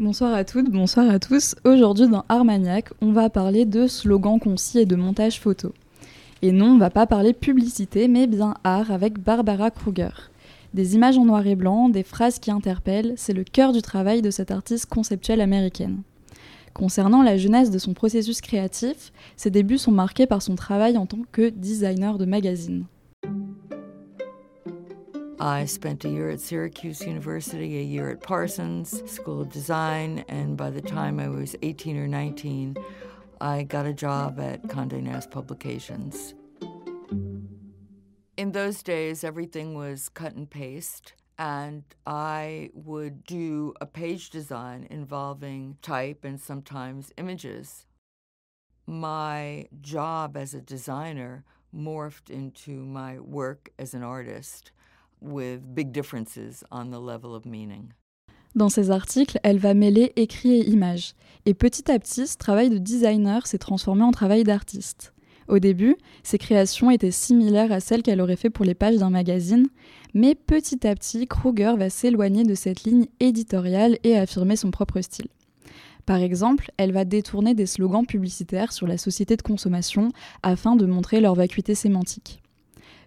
Bonsoir à toutes, bonsoir à tous. Aujourd'hui dans Armagnac, on va parler de slogans concis et de montage photo. Et non, on va pas parler publicité, mais bien art avec Barbara Kruger. Des images en noir et blanc, des phrases qui interpellent, c'est le cœur du travail de cette artiste conceptuelle américaine. Concernant la jeunesse de son processus créatif, ses débuts sont marqués par son travail en tant que designer de magazine. I spent a year at Syracuse University, a year at Parsons School of Design, and by the time I was 18 or 19, I got a job at Condé Nast Publications. In those days, everything was cut and paste, and I would do a page design involving type and sometimes images. My job as a designer morphed into my work as an artist with big differences on the level of meaning. Dans ses articles, elle va mêler écrit et image. Et petit à petit, ce travail de designer s'est transformé en travail d'artiste. Au début, ses créations étaient similaires à celles qu'elle aurait fait pour les pages d'un magazine, mais petit à petit, Kruger va s'éloigner de cette ligne éditoriale et affirmer son propre style. Par exemple, elle va détourner des slogans publicitaires sur la société de consommation afin de montrer leur vacuité sémantique.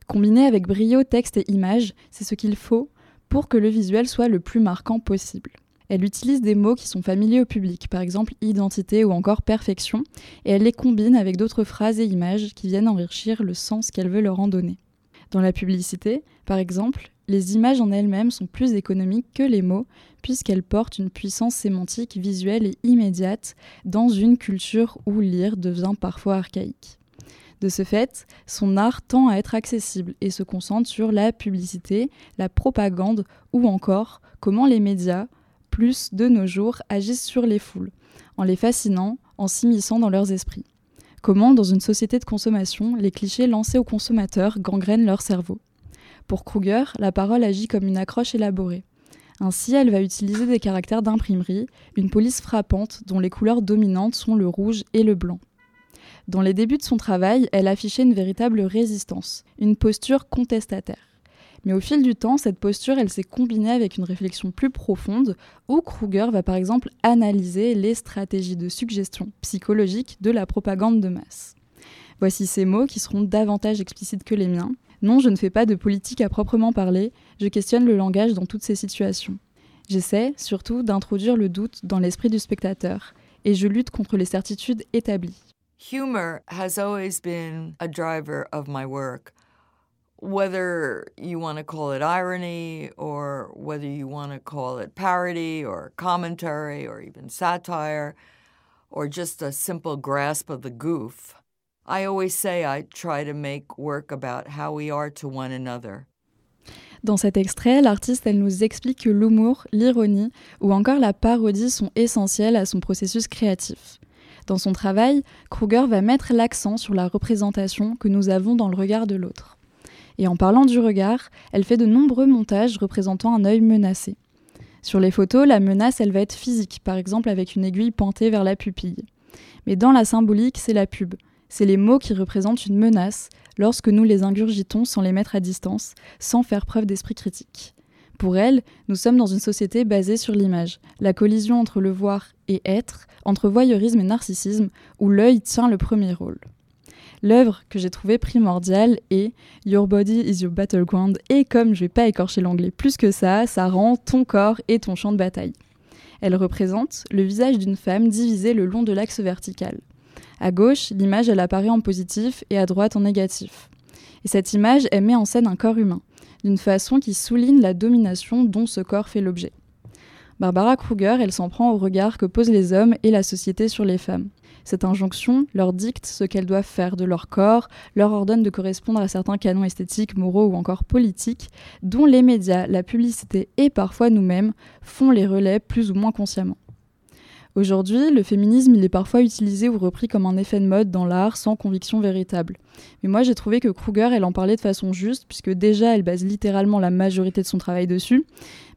Combiné avec brio texte et image, c'est ce qu'il faut pour que le visuel soit le plus marquant possible. Elle utilise des mots qui sont familiers au public, par exemple identité ou encore perfection, et elle les combine avec d'autres phrases et images qui viennent enrichir le sens qu'elle veut leur en donner. Dans la publicité, par exemple, les images en elles-mêmes sont plus économiques que les mots, puisqu'elles portent une puissance sémantique visuelle et immédiate dans une culture où lire devient parfois archaïque. De ce fait, son art tend à être accessible et se concentre sur la publicité, la propagande ou encore comment les médias, plus de nos jours, agissent sur les foules, en les fascinant, en s'immisçant dans leurs esprits. Comment, dans une société de consommation, les clichés lancés aux consommateurs gangrènent leur cerveau. Pour Kruger, la parole agit comme une accroche élaborée. Ainsi, elle va utiliser des caractères d'imprimerie, une police frappante dont les couleurs dominantes sont le rouge et le blanc. Dans les débuts de son travail, elle affichait une véritable résistance, une posture contestataire. Mais au fil du temps, cette posture, elle s'est combinée avec une réflexion plus profonde, où Kruger va par exemple analyser les stratégies de suggestion psychologique de la propagande de masse. Voici ces mots qui seront davantage explicites que les miens. Non, je ne fais pas de politique à proprement parler, je questionne le langage dans toutes ces situations. J'essaie, surtout, d'introduire le doute dans l'esprit du spectateur, et je lutte contre les certitudes établies. Humor has always been a driver of my work. Whether you want to call it irony, or whether you want to call it parody, or commentary, or even satire, or just a simple grasp of the goof, I always say I try to make work about how we are to one another. Dans cet extrait, l'artiste elle nous explique que l'humour, l'ironie ou encore la parodie sont essentiels à son processus créatif. Dans son travail, Kruger va mettre l'accent sur la représentation que nous avons dans le regard de l'autre. Et en parlant du regard, elle fait de nombreux montages représentant un œil menacé. Sur les photos, la menace, elle va être physique, par exemple avec une aiguille pointée vers la pupille. Mais dans la symbolique, c'est la pub. C'est les mots qui représentent une menace lorsque nous les ingurgitons sans les mettre à distance, sans faire preuve d'esprit critique. Pour elle, nous sommes dans une société basée sur l'image, la collision entre le voir et être, entre voyeurisme et narcissisme, où l'œil tient le premier rôle. L'œuvre que j'ai trouvée primordiale est Your Body is Your Battleground, et comme je vais pas écorcher l'anglais plus que ça, ça rend ton corps et ton champ de bataille. Elle représente le visage d'une femme divisé le long de l'axe vertical. À gauche, l'image elle apparaît en positif et à droite en négatif. Et cette image, elle met en scène un corps humain d'une façon qui souligne la domination dont ce corps fait l'objet. Barbara Kruger, elle s'en prend au regard que posent les hommes et la société sur les femmes. Cette injonction leur dicte ce qu'elles doivent faire de leur corps, leur ordonne de correspondre à certains canons esthétiques, moraux ou encore politiques, dont les médias, la publicité et parfois nous-mêmes font les relais plus ou moins consciemment. Aujourd'hui, le féminisme, il est parfois utilisé ou repris comme un effet de mode dans l'art sans conviction véritable. Mais moi, j'ai trouvé que Kruger, elle en parlait de façon juste, puisque déjà, elle base littéralement la majorité de son travail dessus,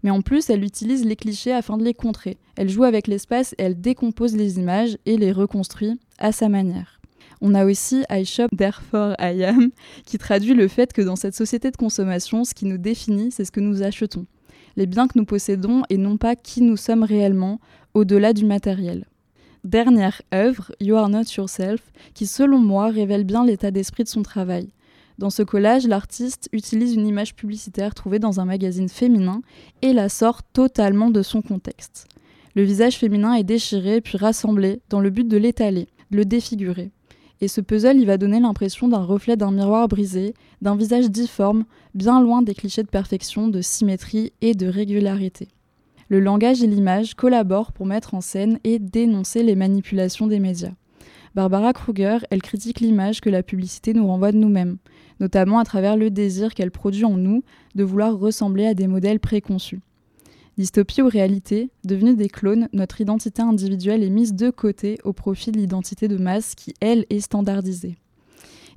mais en plus, elle utilise les clichés afin de les contrer. Elle joue avec l'espace elle décompose les images et les reconstruit à sa manière. On a aussi I Shop Therefore I Am, qui traduit le fait que dans cette société de consommation, ce qui nous définit, c'est ce que nous achetons. Les biens que nous possédons et non pas qui nous sommes réellement, au-delà du matériel. Dernière œuvre, You Are Not Yourself, qui selon moi révèle bien l'état d'esprit de son travail. Dans ce collage, l'artiste utilise une image publicitaire trouvée dans un magazine féminin et la sort totalement de son contexte. Le visage féminin est déchiré puis rassemblé dans le but de l'étaler, de le défigurer. Et ce puzzle, il va donner l'impression d'un reflet d'un miroir brisé, d'un visage difforme, bien loin des clichés de perfection, de symétrie et de régularité. Le langage et l'image collaborent pour mettre en scène et dénoncer les manipulations des médias. Barbara Kruger, elle critique l'image que la publicité nous renvoie de nous-mêmes, notamment à travers le désir qu'elle produit en nous de vouloir ressembler à des modèles préconçus. Dystopie ou réalité, devenue des clones, notre identité individuelle est mise de côté au profit de l'identité de masse qui, elle, est standardisée.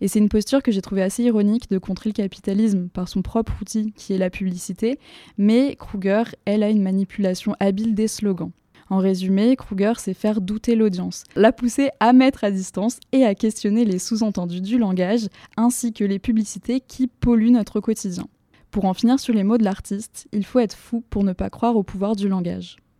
Et c'est une posture que j'ai trouvée assez ironique de contrer le capitalisme par son propre outil qui est la publicité, mais Kruger, elle, a une manipulation habile des slogans. En résumé, Kruger sait faire douter l'audience, la pousser à mettre à distance et à questionner les sous-entendus du langage, ainsi que les publicités qui polluent notre quotidien. Pour en finir sur les mots de l'artiste, il faut être fou pour ne pas croire au pouvoir du langage.